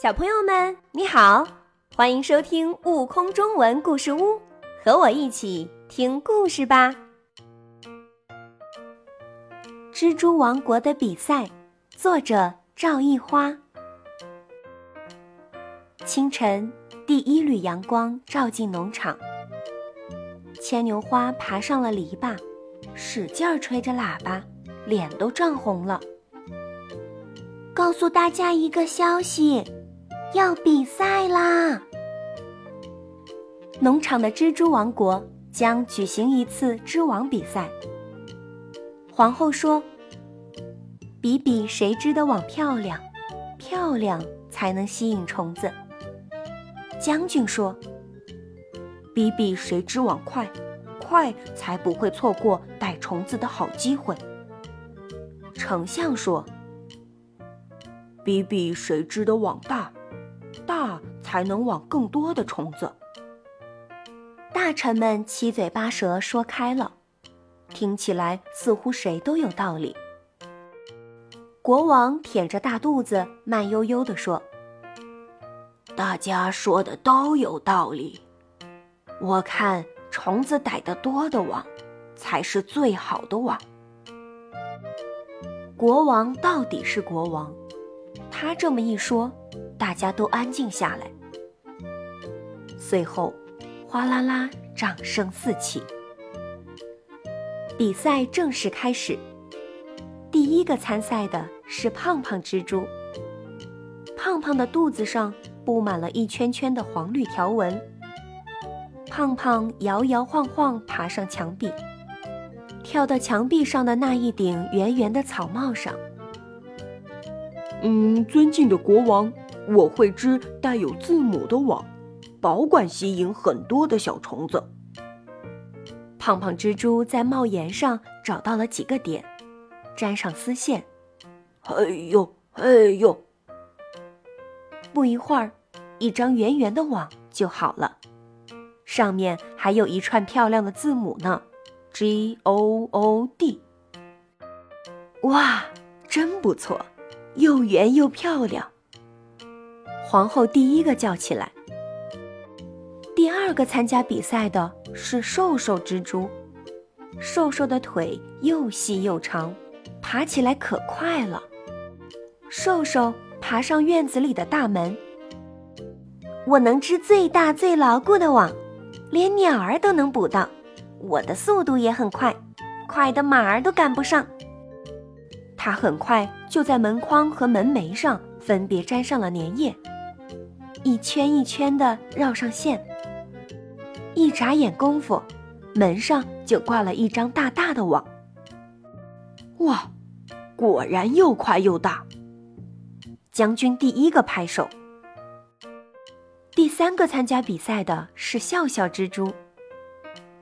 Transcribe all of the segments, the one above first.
小朋友们，你好，欢迎收听《悟空中文故事屋》，和我一起听故事吧。蜘蛛王国的比赛，作者赵一花。清晨，第一缕阳光照进农场，牵牛花爬上了篱笆，使劲儿吹着喇叭，脸都涨红了。告诉大家一个消息。要比赛啦！农场的蜘蛛王国将举行一次织网比赛。皇后说：“比比谁织的网漂亮，漂亮才能吸引虫子。”将军说：“比比谁织网快，快才不会错过逮虫子的好机会。”丞相说：“比比谁织的网大。”大才能网更多的虫子。大臣们七嘴八舌说开了，听起来似乎谁都有道理。国王舔着大肚子，慢悠悠地说：“大家说的都有道理。我看虫子逮得多的网，才是最好的网。”国王到底是国王，他这么一说。大家都安静下来。随后，哗啦啦，掌声四起。比赛正式开始。第一个参赛的是胖胖蜘蛛。胖胖的肚子上布满了一圈圈的黄绿条纹。胖胖摇摇晃晃爬上墙壁，跳到墙壁上的那一顶圆圆的草帽上。嗯，尊敬的国王。我会织带有字母的网，保管吸引很多的小虫子。胖胖蜘蛛在帽檐上找到了几个点，粘上丝线。哎呦，哎呦！不一会儿，一张圆圆的网就好了，上面还有一串漂亮的字母呢，G O O D。哇，真不错，又圆又漂亮。皇后第一个叫起来。第二个参加比赛的是瘦瘦蜘蛛，瘦瘦的腿又细又长，爬起来可快了。瘦瘦爬上院子里的大门，我能织最大最牢固的网，连鸟儿都能捕到。我的速度也很快，快的马儿都赶不上。他很快就在门框和门楣上分别粘上了粘液。一圈一圈的绕上线，一眨眼功夫，门上就挂了一张大大的网。哇，果然又快又大！将军第一个拍手。第三个参加比赛的是笑笑蜘蛛。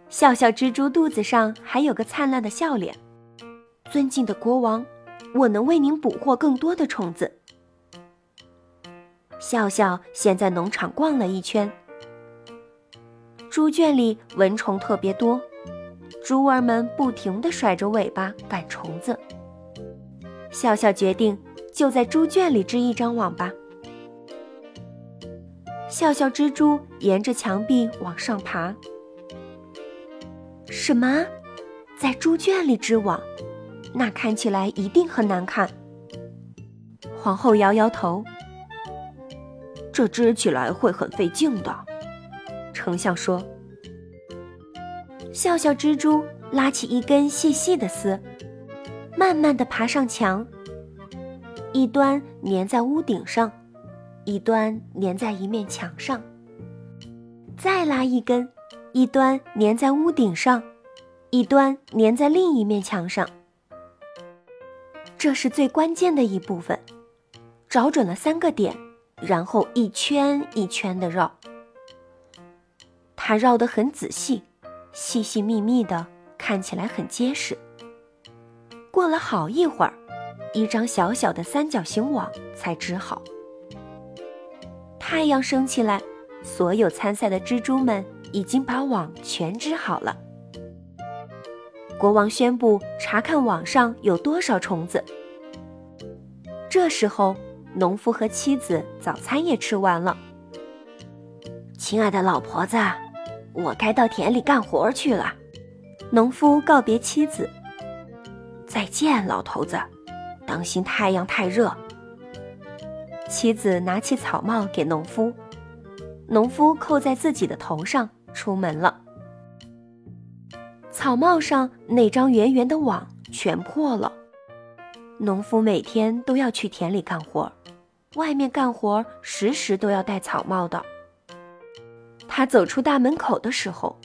笑笑蜘蛛肚子上还有个灿烂的笑脸。尊敬的国王，我能为您捕获更多的虫子。笑笑先在农场逛了一圈，猪圈里蚊虫特别多，猪儿们不停地甩着尾巴赶虫子。笑笑决定就在猪圈里织一张网吧。笑笑蜘蛛沿着墙壁往上爬。什么？在猪圈里织网？那看起来一定很难看。皇后摇摇头。这织起来会很费劲的，丞相说。笑笑蜘蛛拉起一根细细的丝，慢慢的爬上墙，一端粘在屋顶上，一端粘在一面墙上。再拉一根，一端粘在屋顶上，一端粘在另一面墙上。这是最关键的一部分，找准了三个点。然后一圈一圈的绕，他绕得很仔细，细细密密的，看起来很结实。过了好一会儿，一张小小的三角形网才织好。太阳升起来，所有参赛的蜘蛛们已经把网全织好了。国王宣布查看网上有多少虫子。这时候。农夫和妻子早餐也吃完了。亲爱的老婆子，我该到田里干活去了。农夫告别妻子：“再见，老头子，当心太阳太热。”妻子拿起草帽给农夫，农夫扣在自己的头上，出门了。草帽上那张圆圆的网全破了。农夫每天都要去田里干活，外面干活时时都要戴草帽的。他走出大门口的时候，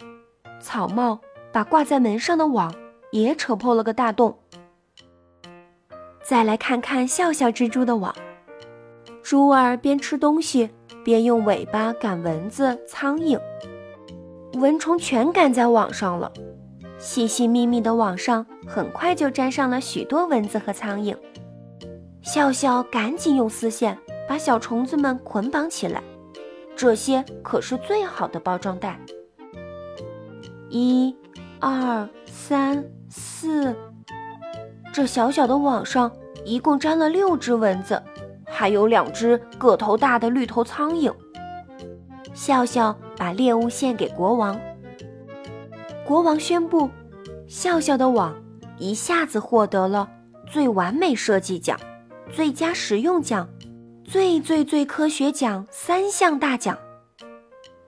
草帽把挂在门上的网也扯破了个大洞。再来看看笑笑蜘蛛的网，猪儿边吃东西边用尾巴赶蚊子、苍蝇，蚊虫全赶在网上了。细细密密的网上很快就粘上了许多蚊子和苍蝇。笑笑赶紧用丝线把小虫子们捆绑起来，这些可是最好的包装袋。一、二、三、四，这小小的网上一共粘了六只蚊子，还有两只个头大的绿头苍蝇。笑笑把猎物献给国王。国王宣布，笑笑的网一下子获得了最完美设计奖、最佳实用奖、最最最科学奖三项大奖，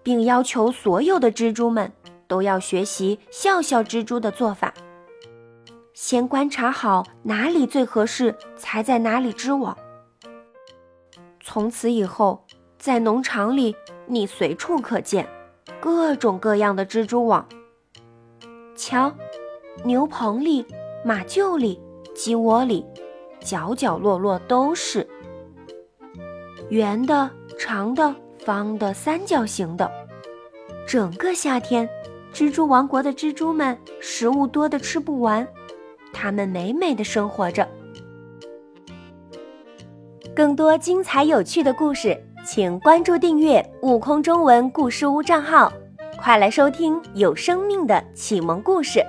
并要求所有的蜘蛛们都要学习笑笑蜘蛛的做法，先观察好哪里最合适，才在哪里织网。从此以后，在农场里，你随处可见各种各样的蜘蛛网。瞧，牛棚里、马厩里、鸡窝里，角角落落都是圆的、长的、方的、三角形的。整个夏天，蜘蛛王国的蜘蛛们食物多的吃不完，它们美美的生活着。更多精彩有趣的故事，请关注订阅“悟空中文故事屋”账号。快来收听有生命的启蒙故事。